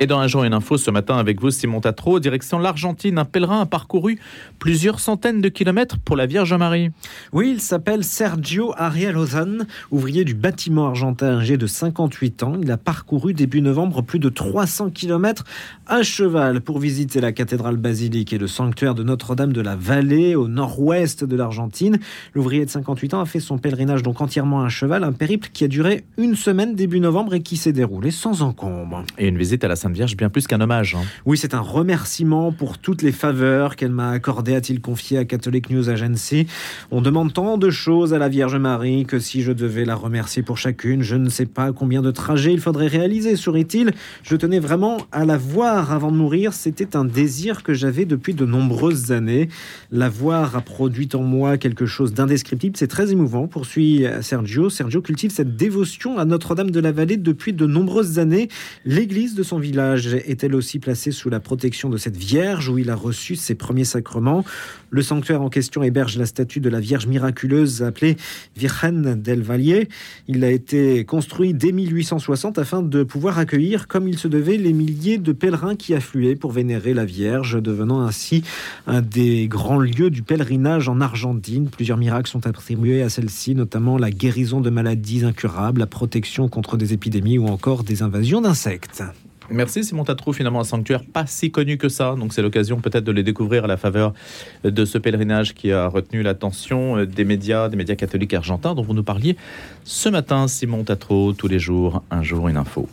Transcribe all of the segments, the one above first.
Et dans un jour une info ce matin avec vous, Simon Tatro, direction l'Argentine, un pèlerin a parcouru plusieurs centaines de kilomètres pour la Vierge Marie. Oui, il s'appelle Sergio Ariel Ozan, ouvrier du bâtiment argentin âgé de 58 ans. Il a parcouru début novembre plus de 300 kilomètres à cheval pour visiter la cathédrale basilique et le sanctuaire de Notre-Dame de la Vallée au nord-ouest de l'Argentine. L'ouvrier de 58 ans a fait son pèlerinage donc entièrement à cheval, un périple qui a duré une semaine début novembre et qui s'est déroulé sans encombre. Et une visite à la Sainte Vierge bien plus qu'un hommage. Hein. Oui, c'est un remerciement pour toutes les faveurs qu'elle m'a accordées, a-t-il confié à Catholic News Agency. On demande tant de choses à la Vierge Marie que si je devais la remercier pour chacune, je ne sais pas combien de trajets il faudrait réaliser, sourit-il. Je tenais vraiment à la voir avant de mourir. C'était un désir que j'avais depuis de nombreuses années. La voir a produit en moi quelque chose d'indescriptible. C'est très émouvant, poursuit Sergio. Sergio cultive cette dévotion à Notre-Dame de la Vallée depuis de nombreuses années. L'église de son village est-elle aussi placée sous la protection de cette Vierge où il a reçu ses premiers sacrements? Le sanctuaire en question héberge la statue de la Vierge miraculeuse appelée Virgen del Valle. Il a été construit dès 1860 afin de pouvoir accueillir, comme il se devait, les milliers de pèlerins qui affluaient pour vénérer la Vierge, devenant ainsi un des grands lieux du pèlerinage en Argentine. Plusieurs miracles sont attribués à celle-ci, notamment la guérison de maladies incurables, la protection contre des épidémies ou encore des invasions d'insectes. Merci Simon Tatrou, finalement un sanctuaire pas si connu que ça, donc c'est l'occasion peut-être de les découvrir à la faveur de ce pèlerinage qui a retenu l'attention euh, des médias, des médias catholiques argentins dont vous nous parliez ce matin. Simon Tatro, tous les jours, un jour une info.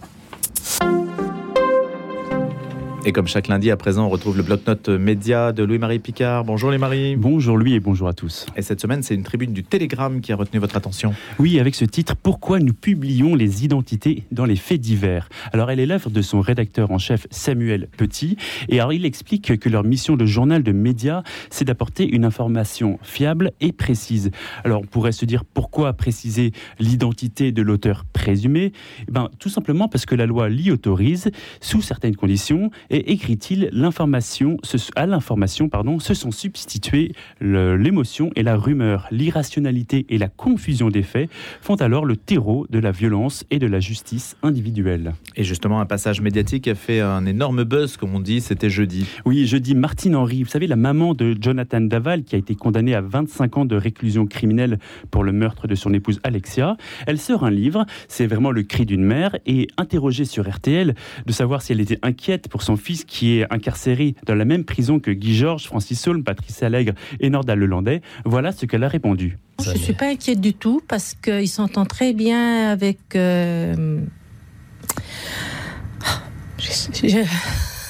Et comme chaque lundi à présent, on retrouve le bloc-notes média de Louis-Marie Picard. Bonjour les Marie. Bonjour Louis et bonjour à tous. Et cette semaine, c'est une tribune du Télégramme qui a retenu votre attention. Oui, avec ce titre Pourquoi nous publions les identités dans les faits divers? Alors, elle est l'œuvre de son rédacteur en chef Samuel Petit. Et alors, il explique que leur mission de journal de médias, c'est d'apporter une information fiable et précise. Alors, on pourrait se dire pourquoi préciser l'identité de l'auteur présumé? Eh ben, Tout simplement parce que la loi l'y autorise, sous certaines conditions, et écrit-il, l'information, à l'information pardon, se sont substituées l'émotion et la rumeur. L'irrationalité et la confusion des faits font alors le terreau de la violence et de la justice individuelle. Et justement, un passage médiatique a fait un énorme buzz, comme on dit, c'était jeudi. Oui, jeudi, Martine Henry, vous savez, la maman de Jonathan Daval, qui a été condamnée à 25 ans de réclusion criminelle pour le meurtre de son épouse Alexia, elle sort un livre, c'est vraiment le cri d'une mère, et interrogée sur RTL de savoir si elle était inquiète pour son fils qui est incarcéré dans la même prison que Guy Georges, Francis Saulme, Patrice Allègre et Nordal Lelandais, voilà ce qu'elle a répondu. Je ne suis pas inquiète du tout parce qu'il s'entend très bien avec... Euh,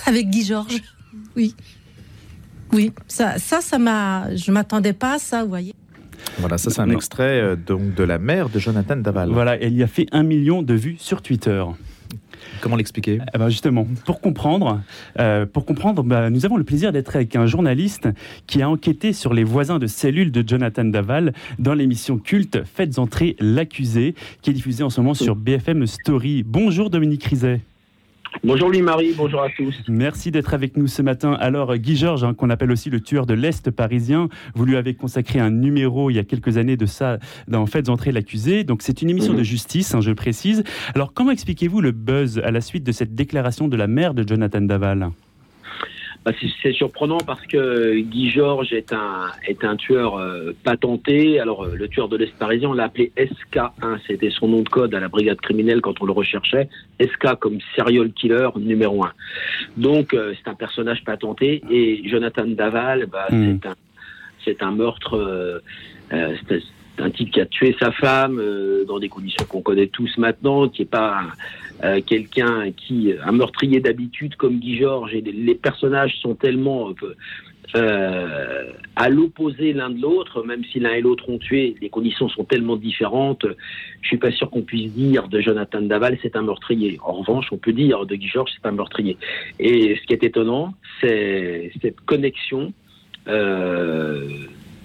avec Guy Georges. Oui. Oui, ça, ça, ça m'a. Je m'attendais pas à ça, vous voyez. Voilà, ça c'est un extrait euh, donc de la mère de Jonathan Daval. Voilà, elle y a fait un million de vues sur Twitter. Comment l'expliquer? Eh ben, Justement, pour comprendre, euh, pour comprendre bah, nous avons le plaisir d'être avec un journaliste qui a enquêté sur les voisins de cellules de Jonathan Daval dans l'émission culte Faites entrer l'accusé, qui est diffusée en ce moment sur BFM Story. Bonjour Dominique Rizet. Bonjour Louis-Marie, bonjour à tous. Merci d'être avec nous ce matin. Alors Guy Georges, hein, qu'on appelle aussi le tueur de l'Est parisien, vous lui avez consacré un numéro il y a quelques années de ça dans Faites entrer l'accusé. Donc c'est une émission de mhm. justice, hein, je précise. Alors comment expliquez-vous le buzz à la suite de cette déclaration de la mère de Jonathan Daval? Bah, c'est surprenant parce que Guy Georges est un, est un tueur euh, patenté. Alors, euh, le tueur de l'Est parisien, on l'a appelé SK1. C'était son nom de code à la brigade criminelle quand on le recherchait. SK comme serial killer numéro 1. Donc, euh, c'est un personnage patenté. Et Jonathan Daval, bah, hmm. c'est un, c'est un meurtre. c'est un type qui a tué sa femme dans des conditions qu'on connaît tous maintenant, qui est pas euh, quelqu'un qui, un meurtrier d'habitude comme Guy Georges, et les personnages sont tellement euh, euh, à l'opposé l'un de l'autre, même si l'un et l'autre ont tué, les conditions sont tellement différentes. Je suis pas sûr qu'on puisse dire de Jonathan Daval c'est un meurtrier. En revanche, on peut dire de Guy Georges c'est un meurtrier. Et ce qui est étonnant, c'est cette connexion euh,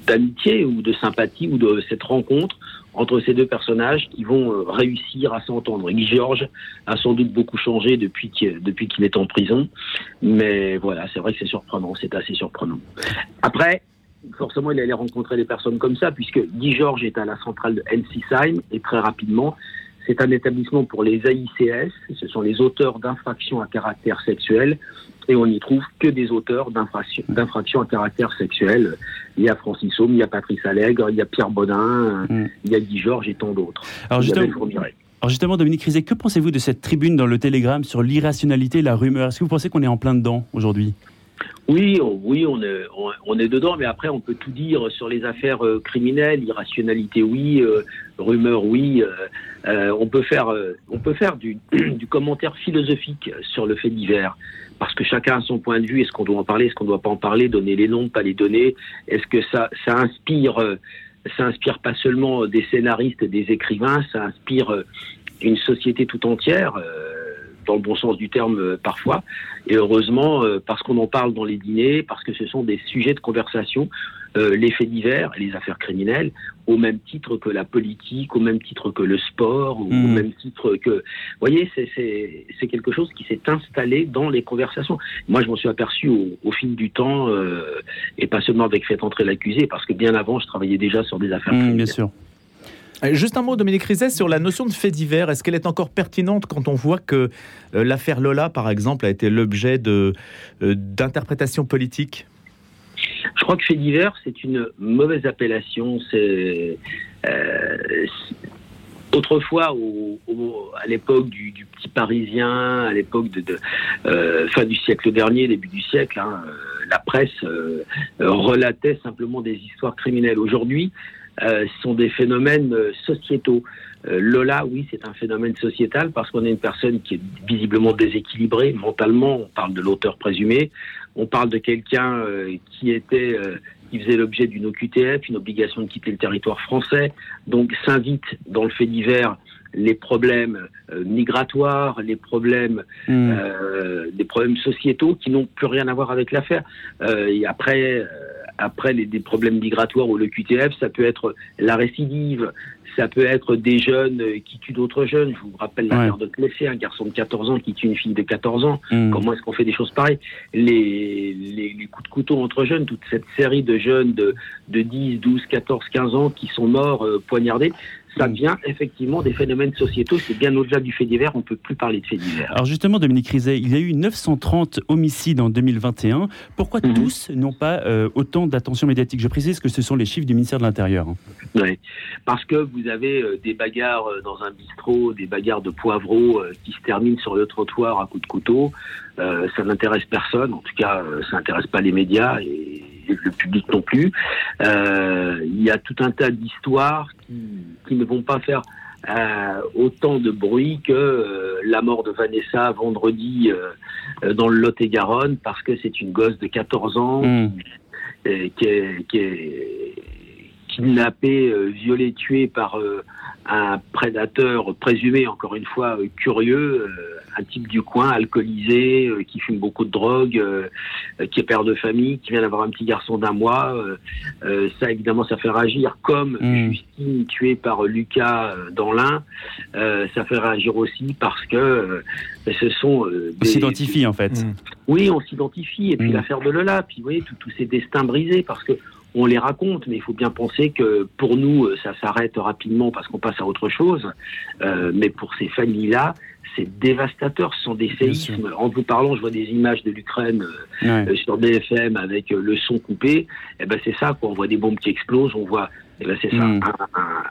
d'amitié ou de sympathie ou de cette rencontre entre ces deux personnages qui vont euh, réussir à s'entendre. Guy Georges a sans doute beaucoup changé depuis qu'il est en prison, mais voilà, c'est vrai que c'est surprenant, c'est assez surprenant. Après, forcément, il allait rencontrer des personnes comme ça, puisque Guy Georges est à la centrale de Ensisheim, et très rapidement, c'est un établissement pour les AICS, ce sont les auteurs d'infractions à caractère sexuel, et on n'y trouve que des auteurs d'infractions à caractère sexuel. Il y a Francis Homme, il y a Patrice Allègre, il y a Pierre Baudin, mm. il y a Guy Georges et tant d'autres. Alors justement, Dominique Rizet, que pensez-vous de cette tribune dans le Télégramme sur l'irrationalité, la rumeur? Est-ce que vous pensez qu'on est en plein dedans aujourd'hui? Oui, oui, on est, on, est dedans, mais après on peut tout dire sur les affaires euh, criminelles, irrationalité, oui, euh, rumeur, oui. Euh, on peut faire, on peut faire du, du, commentaire philosophique sur le fait divers, parce que chacun a son point de vue. Est-ce qu'on doit en parler, est-ce qu'on ne doit pas en parler, donner les noms, pas les donner Est-ce que ça, ça inspire, ça inspire pas seulement des scénaristes, des écrivains, ça inspire une société tout entière dans le bon sens du terme euh, parfois. Et heureusement, euh, parce qu'on en parle dans les dîners, parce que ce sont des sujets de conversation, euh, les faits divers et les affaires criminelles, au même titre que la politique, au même titre que le sport, au hmm. même titre que... Vous voyez, c'est quelque chose qui s'est installé dans les conversations. Moi, je m'en suis aperçu au, fil du temps, et pas seulement avec Fait entrer l'accusé, parce que bien avant, je travaillais déjà sur des affaires hmm, criminelles. Bien sûr. Euh, juste un mot, Dominique Rizet, sur la notion de fait divers. Est-ce qu'elle est encore pertinente quand on voit que euh, l'affaire Lola, par exemple, a été l'objet euh, d'interprétations politiques? Je crois que fait divers, c'est une mauvaise appellation. Autrefois, au, à l'époque du, petit Parisien, à l'époque de, fin du siècle dernier, début du siècle, hein, la presse relatait simplement des histoires criminelles. Aujourd'hui, euh, sont des phénomènes euh, sociétaux. Euh, Lola, oui, c'est un phénomène sociétal parce qu'on est une personne qui est visiblement déséquilibrée mentalement. On parle de l'auteur présumé. On parle de quelqu'un qui était qui faisait l'objet d'une OQTF, une obligation de quitter le territoire français. Donc s'invite dans le fait divers les problèmes migratoires, les problèmes, mmh. des problèmes sociétaux qui n'ont plus rien à voir avec l'affaire. et après, après les, des problèmes migratoires ou le QTF, ça peut être la récidive, ça peut être des jeunes qui tuent d'autres jeunes. Je vous rappelle l'affaire de Clessé, un garçon de 14 ans qui tue une fille de 14 ans. Mm. Comment est-ce qu'on fait des choses pareilles? Les, les, coups de couteau entre jeunes, toute cette série de jeunes de, de 10, 12, 14, 15 ans qui sont morts euh, poignardés, ça vient effectivement des phénomènes sociétaux. C'est bien au-delà du fait divers. On ne peut plus parler de fait divers. Alors justement, Dominique Rizet, il y a eu 930 homicides en 2021. Pourquoi mhm. tous n'ont pas euh, autant d'attention médiatique? Je précise que ce sont les chiffres du ministère de l'Intérieur. Hein. Oui, parce que vous avez euh, des bagarres euh, dans un bistrot, des bagarres de poivreaux qui se terminent sur le trottoir à coups de couteau. ça n'intéresse personne. En tout cas, ça n'intéresse pas les médias. Et le public non plus. Euh, il y a tout un tas d'histoires qui, ne vont pas faire euh, autant de bruit que euh, la mort de Vanessa vendredi dans le Lot-et-Garonne parce que c'est une gosse de 14 ans hmm. qui, est, qui est kidnappée, violée, tuée par un prédateur présumé, encore une fois, euh, curieux, euh, un type du coin, alcoolisé, euh, qui fume beaucoup de drogue, qui est père de famille, qui vient d'avoir un petit garçon d'un mois. ça, évidemment, ça fait réagir, comme mmh. Justine tuée par Lucas dans l'Ain. ça fait réagir aussi parce que ce sont... on s'identifie, en fait. Mmh. Oui, on s'identifie. Et puis mmh. l'affaire de Lola, puis vous voyez, tous ces destins brisés, parce que on les raconte, mais il faut bien penser que pour nous, euh, ça s'arrête rapidement parce qu'on passe à autre chose. Euh, mais pour ces familles-là, c'est dévastateur. Ce sont des séismes. En vous parlant, je vois des images de l'Ukraine euh, sur BFM avec le son coupé. Et eh ben c'est ça, quoi. On voit des bombes qui explosent. On voit, eh ben c'est ça, mm.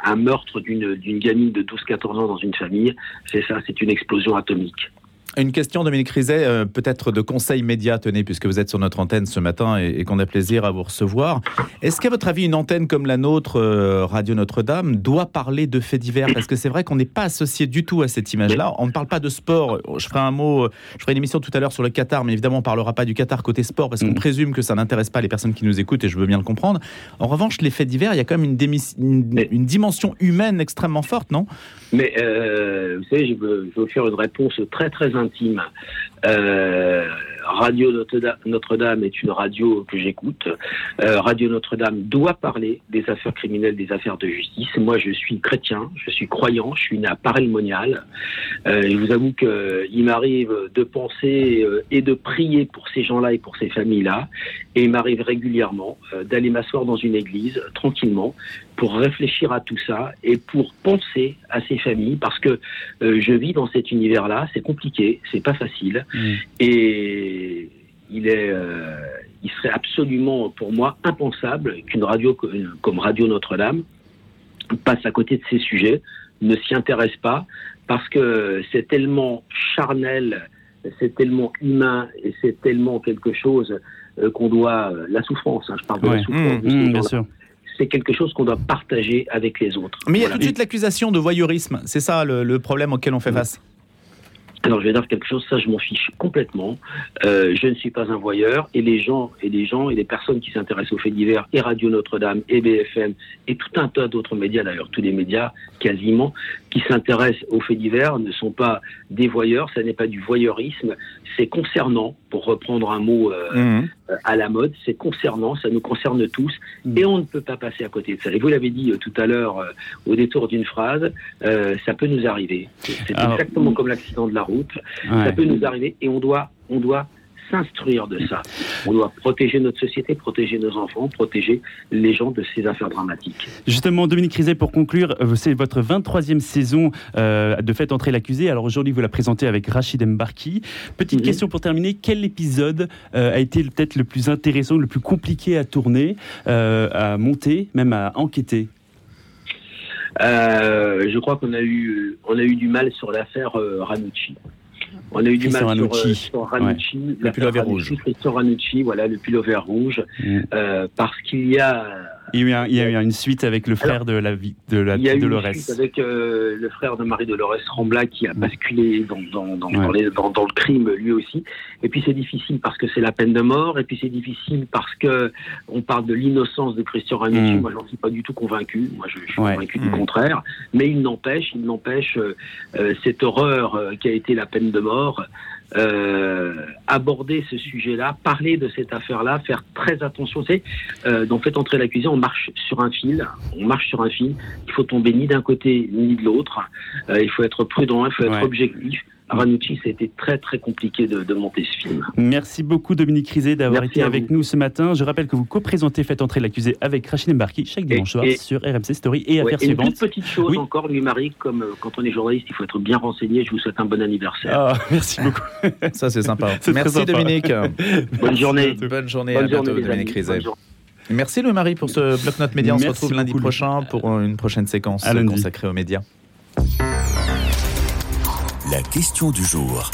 un, meurtre d'une d'une gamine de 12-14 ans dans une famille. C'est ça, c'est une explosion atomique. Une question, Dominique Rizet, euh, peut-être de conseil média, tenez, puisque vous êtes sur notre antenne ce matin et, qu'on a plaisir à vous recevoir. Est-ce qu'à votre avis, une antenne comme la nôtre, euh, Radio Notre-Dame, doit parler de faits divers? Parce que c'est vrai qu'on n'est pas associé du tout à cette image-là. On ne parle pas de sport. Je ferai un mot, je ferai une émission tout à l'heure sur le Qatar, mais évidemment, on ne parlera pas du Qatar côté sport, parce qu'on mm. présume que ça n'intéresse pas les personnes qui nous écoutent, et je veux bien le comprendre. En revanche, les faits divers, il y a quand même une, une, dimension humaine extrêmement forte, non? Mais, euh, vous savez, je veux, je veux faire une réponse très, très intime. Euh, radio Notre-Dame est une radio que j'écoute. Euh, radio Notre-Dame doit parler des affaires criminelles, des affaires de justice. Moi, je suis chrétien, je suis croyant, je suis né à Paray-le-Monial. Euh, je vous avoue que il m'arrive de penser et de prier pour ces gens-là et pour ces familles-là. Et il m'arrive régulièrement d'aller m'asseoir dans une église tranquillement pour réfléchir à tout ça et pour penser à ces familles parce que je vis dans cet univers-là. C'est compliqué, c'est pas facile. Mm. Et il est, il serait absolument pour moi impensable qu'une radio comme Radio Notre-Dame passe à côté de ces sujets, ne s'y intéresse pas, parce que c'est tellement charnel, c'est tellement humain et c'est tellement quelque chose euh, qu'on doit, euh, la souffrance, hein, je parle de Ouais. la souffrance, de ces mmh, bien gens-là. sûr. C'est quelque chose qu'on doit partager avec les autres. Mais il y a tout de suite l'accusation de voyeurisme. C'est ça le, le problème auquel on fait face. Alors je vais dire quelque chose, ça je m'en fiche complètement. Euh, je ne suis pas un voyeur et les gens et les gens et les personnes qui s'intéressent aux faits divers et Radio Notre-Dame et BFM et tout un tas d'autres médias d'ailleurs, tous les médias quasiment qui s'intéressent aux faits divers ne sont pas des voyeurs, ça n'est pas du voyeurisme, c'est concernant pour reprendre un mot euh, Mhm. euh, à la mode, c'est concernant, ça nous concerne tous, Mm. et on ne peut pas passer à côté de ça. Et vous l'avez dit euh, tout à l'heure au détour d'une phrase, ça peut nous arriver. C'est exactement comme l'accident de la route, ça peut nous arriver, et on doit, on doit s'instruire de ça. On doit protéger notre société, protéger nos enfants, protéger les gens de ces affaires dramatiques. Justement, Dominique Rizet, pour conclure, euh, c'est votre 23e saison euh, de Faites entrer l'accusé. Alors aujourd'hui, vous la présentez avec Rachid Mbarki. Petite Mhm. question pour terminer. Quel épisode euh, a été peut-être le plus intéressant, le plus compliqué à tourner, euh, à monter, même à enquêter? Je crois qu'on a eu, on a eu du mal sur l'affaire Ranucci. On a eu du mal sur, euh, Ranucci. sur Ranucci, Le l'affaire pullover Ranucci, rouge. Christian Ranucci, voilà, le pullover rouge, Mm. euh, parce qu'il y a il y, a eu un- il y a eu une suite avec le frère de la vie de la Il y a eu une Dolores. suite avec euh, le frère de Marie-Dolores Rambla qui a basculé dans, dans, dans, Ouais. dans les- dans- dans le crime lui aussi. Et puis c'est difficile parce que c'est la peine de mort. Et puis c'est difficile parce que on parle de l'innocence de Christian Ranucci. Mm. Moi, j'en suis pas du tout convaincu. Moi, je, je suis Ouais. convaincu du Mm. contraire. Mais il n'empêche, il n'empêche euh, euh, cette horreur qui a été la peine de mort. Euh, aborder ce sujet-là, parler de cette affaire-là, faire très attention. C'est euh, dans Faites entrer l'accusé, on marche sur un fil, on marche sur un fil. Il faut tomber ni d'un côté ni de l'autre. Euh, il faut être prudent, il faut être Ouais. objectif. Ranucci, ça a été très très compliqué de, de monter ce film. Merci beaucoup Dominique Rizet d'avoir été avec vous. nous ce matin. Je rappelle que vous co-présentez Faites entrer l'accusé avec Rachid Mbarki chaque dimanche soir sur RMC Story et Ouais, Affaires et une toute suivantes. petite chose Oui. encore, lui Marie, comme euh, quand on est journaliste, il faut être bien renseigné. Je vous souhaite un bon anniversaire. Ah, merci beaucoup. Ça, c'est sympa. Merci sympa. Dominique. Bonne journée. Bonne journée. Bonne à bientôt, journée, Dominique. Rizet. Merci Louis-Marie pour ce bloc-notes média. On se retrouve lundi beaucoup, Louis. prochain pour une prochaine séquence consacrée aux médias. La question du jour.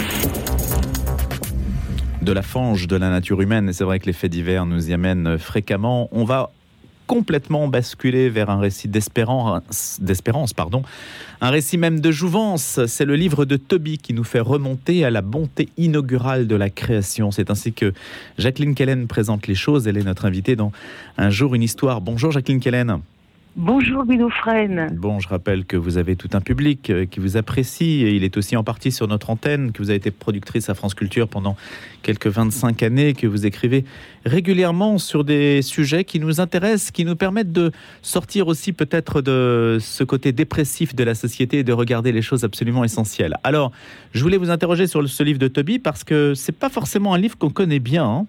de la fange de la nature humaine. Et c'est vrai que les faits divers nous y amènent fréquemment. On va complètement basculer vers un récit d'espérance, pardon, un récit même de jouvence. C'est le livre de Toby qui nous fait remonter à la bonté inaugurale de la création. C'est ainsi que Jacqueline Kellen présente les choses. Elle est notre invitée dans Un jour une histoire. Bonjour Jacqueline Kellen. Bonjour Binofrène. Bon, je rappelle que vous avez tout un public euh, qui vous apprécie et il est aussi en partie sur notre antenne, que vous avez été productrice à France Culture pendant quelques 25 années, que vous écrivez régulièrement sur des sujets qui nous intéressent, qui nous permettent de sortir aussi peut-être de ce côté dépressif de la société et de regarder les choses absolument essentielles. Alors, je voulais vous interroger sur ce livre de Toby parce que c'est pas forcément un livre qu'on connaît bien. hein.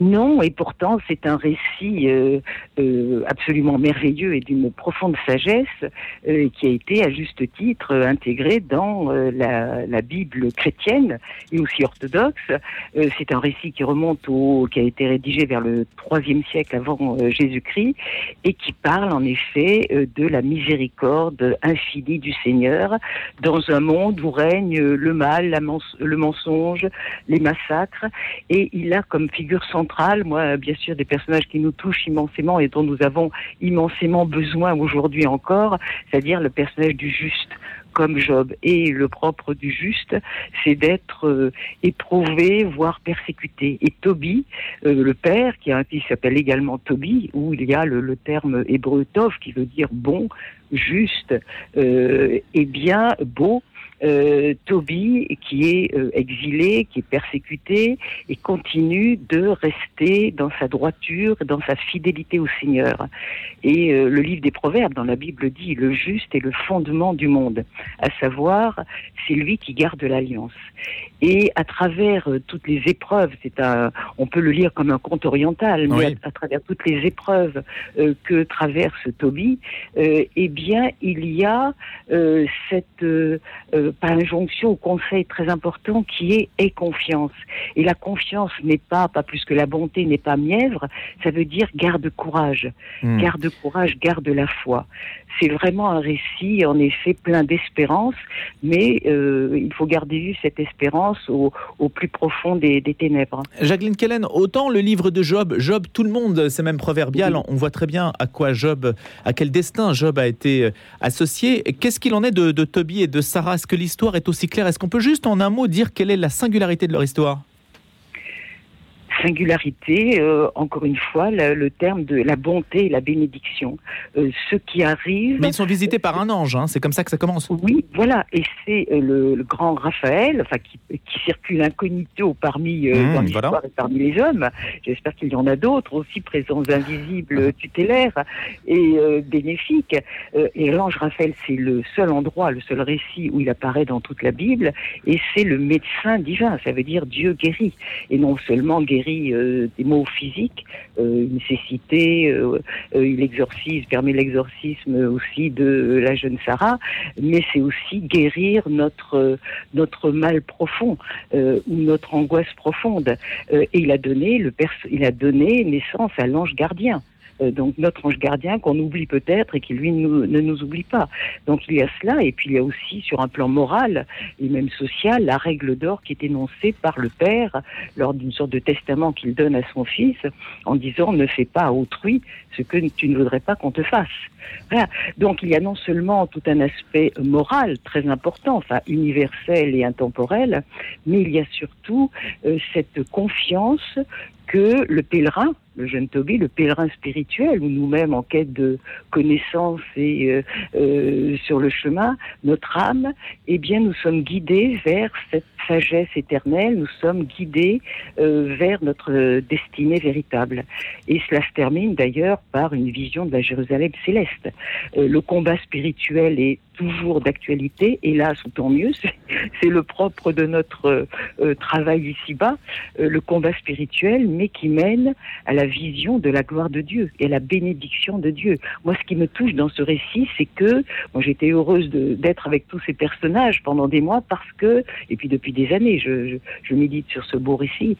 Non, et pourtant c'est un récit euh, euh, absolument merveilleux et d'une profonde sagesse euh, qui a été à juste titre intégré dans euh, la, Bible chrétienne et aussi orthodoxe. Euh, c'est un récit qui remonte au, qui a été rédigé vers le troisième siècle avant Jésus-Christ et qui parle en effet de la miséricorde infinie du Seigneur dans un monde où règne le mal, le mensonge, les massacres et il a comme figure centrale, moi, bien sûr, des personnages qui nous touchent immensément et dont nous avons immensément besoin aujourd'hui encore, c'est-à-dire le personnage du juste comme Job. Et le propre du juste, c'est d'être euh, éprouvé, voire persécuté. Et Toby, euh, le père, qui a un fils s'appelle également Toby, où il y a le, le terme hébreu tov, qui veut dire bon, juste, euh, et bien beau, euh, Tobie qui est euh, exilé, qui est persécuté et continue de rester dans sa droiture, dans sa fidélité au Seigneur. Et euh, le livre des Proverbes dans la Bible dit le juste est le fondement du monde, à savoir c'est lui qui garde l'alliance. Et à travers euh, toutes les épreuves, c'est un, on peut le lire comme un conte oriental, mais Oui. à, à travers toutes les épreuves euh, que traverse Tobie, euh, eh bien il y a euh, cette euh, par injonction au conseil très important qui est aie confiance. Et la confiance n'est pas, pas plus que la bonté n'est pas mièvre, ça veut dire garde courage, Hmm. garde courage, garde la foi. C'est vraiment un récit, en effet, plein d'espérance, mais euh, il faut garder vue cette espérance au, au plus profond des, des ténèbres. Jacqueline Kellen, autant le livre de Job, Job, tout le monde, c'est même proverbial, on voit très bien à quoi Job, à quel destin Job a été euh, associé. Qu'est-ce qu'il en est de, de Toby et de Sarah? Est-ce que l'histoire est aussi claire? Est-ce qu'on peut juste en un mot dire quelle est la singularité de leur histoire? Singularité, euh, encore une fois, le, le terme de la bonté et la bénédiction. Euh, ce qui arrive. Mais ils sont visités par un ange, hein, c'est comme ça que ça commence. Oui, voilà, et c'est euh, le, le grand Raphaël, enfin qui, qui circule incognito parmi euh, Mmh, dans l'histoire voilà. et parmi les hommes. J'espère qu'il y en a d'autres aussi, présence invisibles, tutélaires et euh, bénéfiques. Euh, et l'ange Raphaël, c'est le seul endroit, le seul récit où il apparaît dans toute la Bible, et c'est le médecin divin. Ça veut dire Dieu guérit, et non seulement guérit euh, des maux physiques, euh, une cécité, euh, il exorcise, permet l'exorcisme aussi de la jeune Sarah, mais c'est aussi guérir notre notre mal profond ou notre angoisse profonde. Et il a donné il a donné naissance à l'ange gardien. Euh, donc notre ange gardien qu'on oublie peut-être et qui lui ne nous oublie pas. Donc il y a cela et puis il y a aussi sur un plan moral et même social la règle d'or qui est énoncée par le père lors d'une sorte de testament qu'il donne à son fils en disant ne fais pas à autrui ce que tu ne voudrais pas qu'on te fasse. Donc il y a non seulement tout un aspect moral très important, enfin universel et intemporel, mais il y a surtout euh, cette confiance que le pèlerin, le jeune Toby, le pèlerin spirituel, ou nous-mêmes en quête de connaissances et euh, euh, sur le chemin, notre âme, eh bien nous sommes guidés vers cette sagesse éternelle, nous sommes guidés euh, vers notre destinée véritable. Et cela se termine d'ailleurs par une vision de la Jérusalem céleste. Le combat spirituel est toujours d'actualité, hélas, tant mieux, c'est- le propre de notre travail ici-bas, le combat spirituel, mais qui mène à la vision de la gloire de Dieu et la bénédiction de Dieu. Moi, ce qui me touche dans ce récit, c'est que moi, j'étais heureuse d'être avec tous ces personnages pendant des mois parce que, et puis depuis des années, je, je, je médite sur ce beau récit.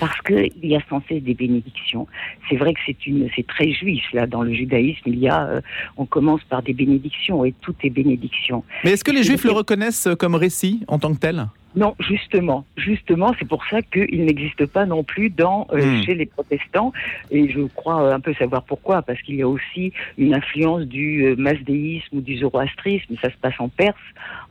Parce qu'il y a sans cesse des bénédictions. C'est vrai que c'est une, c'est très juif là dans le judaïsme. Il y a, euh, on commence par des bénédictions et tout est bénédiction. Mais est-ce que les Juifs le reconnaissent comme récit en tant que tel? Non, justement, justement, c'est pour ça qu'il n'existe pas non plus dans euh, Hmm. chez les protestants. Et je crois euh, un peu savoir pourquoi, parce qu'il y a aussi une influence du euh, masdéisme ou du zoroastrisme. Ça se passe en Perse,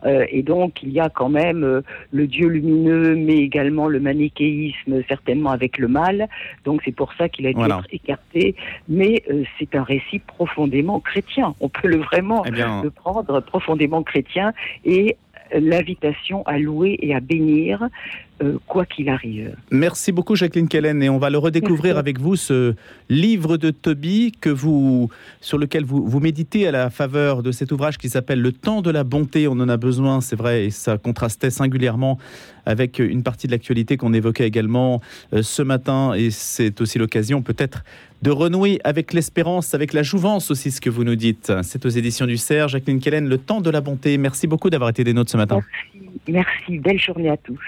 Euh, et donc il y a quand même euh, le Dieu lumineux, mais également le manichéisme, certainement avec le mal. Donc c'est pour ça qu'il a Voilà. être écarté. Mais euh, c'est un récit profondément chrétien. On peut le vraiment Eh bien, le prendre profondément chrétien et l'invitation à louer et à bénir euh, quoi qu'il arrive. Merci beaucoup Jacqueline Kellen et on va le redécouvrir Merci. avec vous ce livre de Toby que vous sur lequel vous, vous méditez à la faveur de cet ouvrage qui s'appelle Le temps de la bonté. On en a besoin, c'est vrai, et ça contrastait singulièrement avec une partie de l'actualité qu'on évoquait également euh, ce matin et c'est aussi l'occasion peut-être de renouer avec l'espérance, avec la jouvence aussi, ce que vous nous dites. C'est aux éditions du Cerf. Jacqueline Kellen, Le temps de la bonté. Merci beaucoup d'avoir été des nôtres ce matin. Merci, merci, belle journée à tous.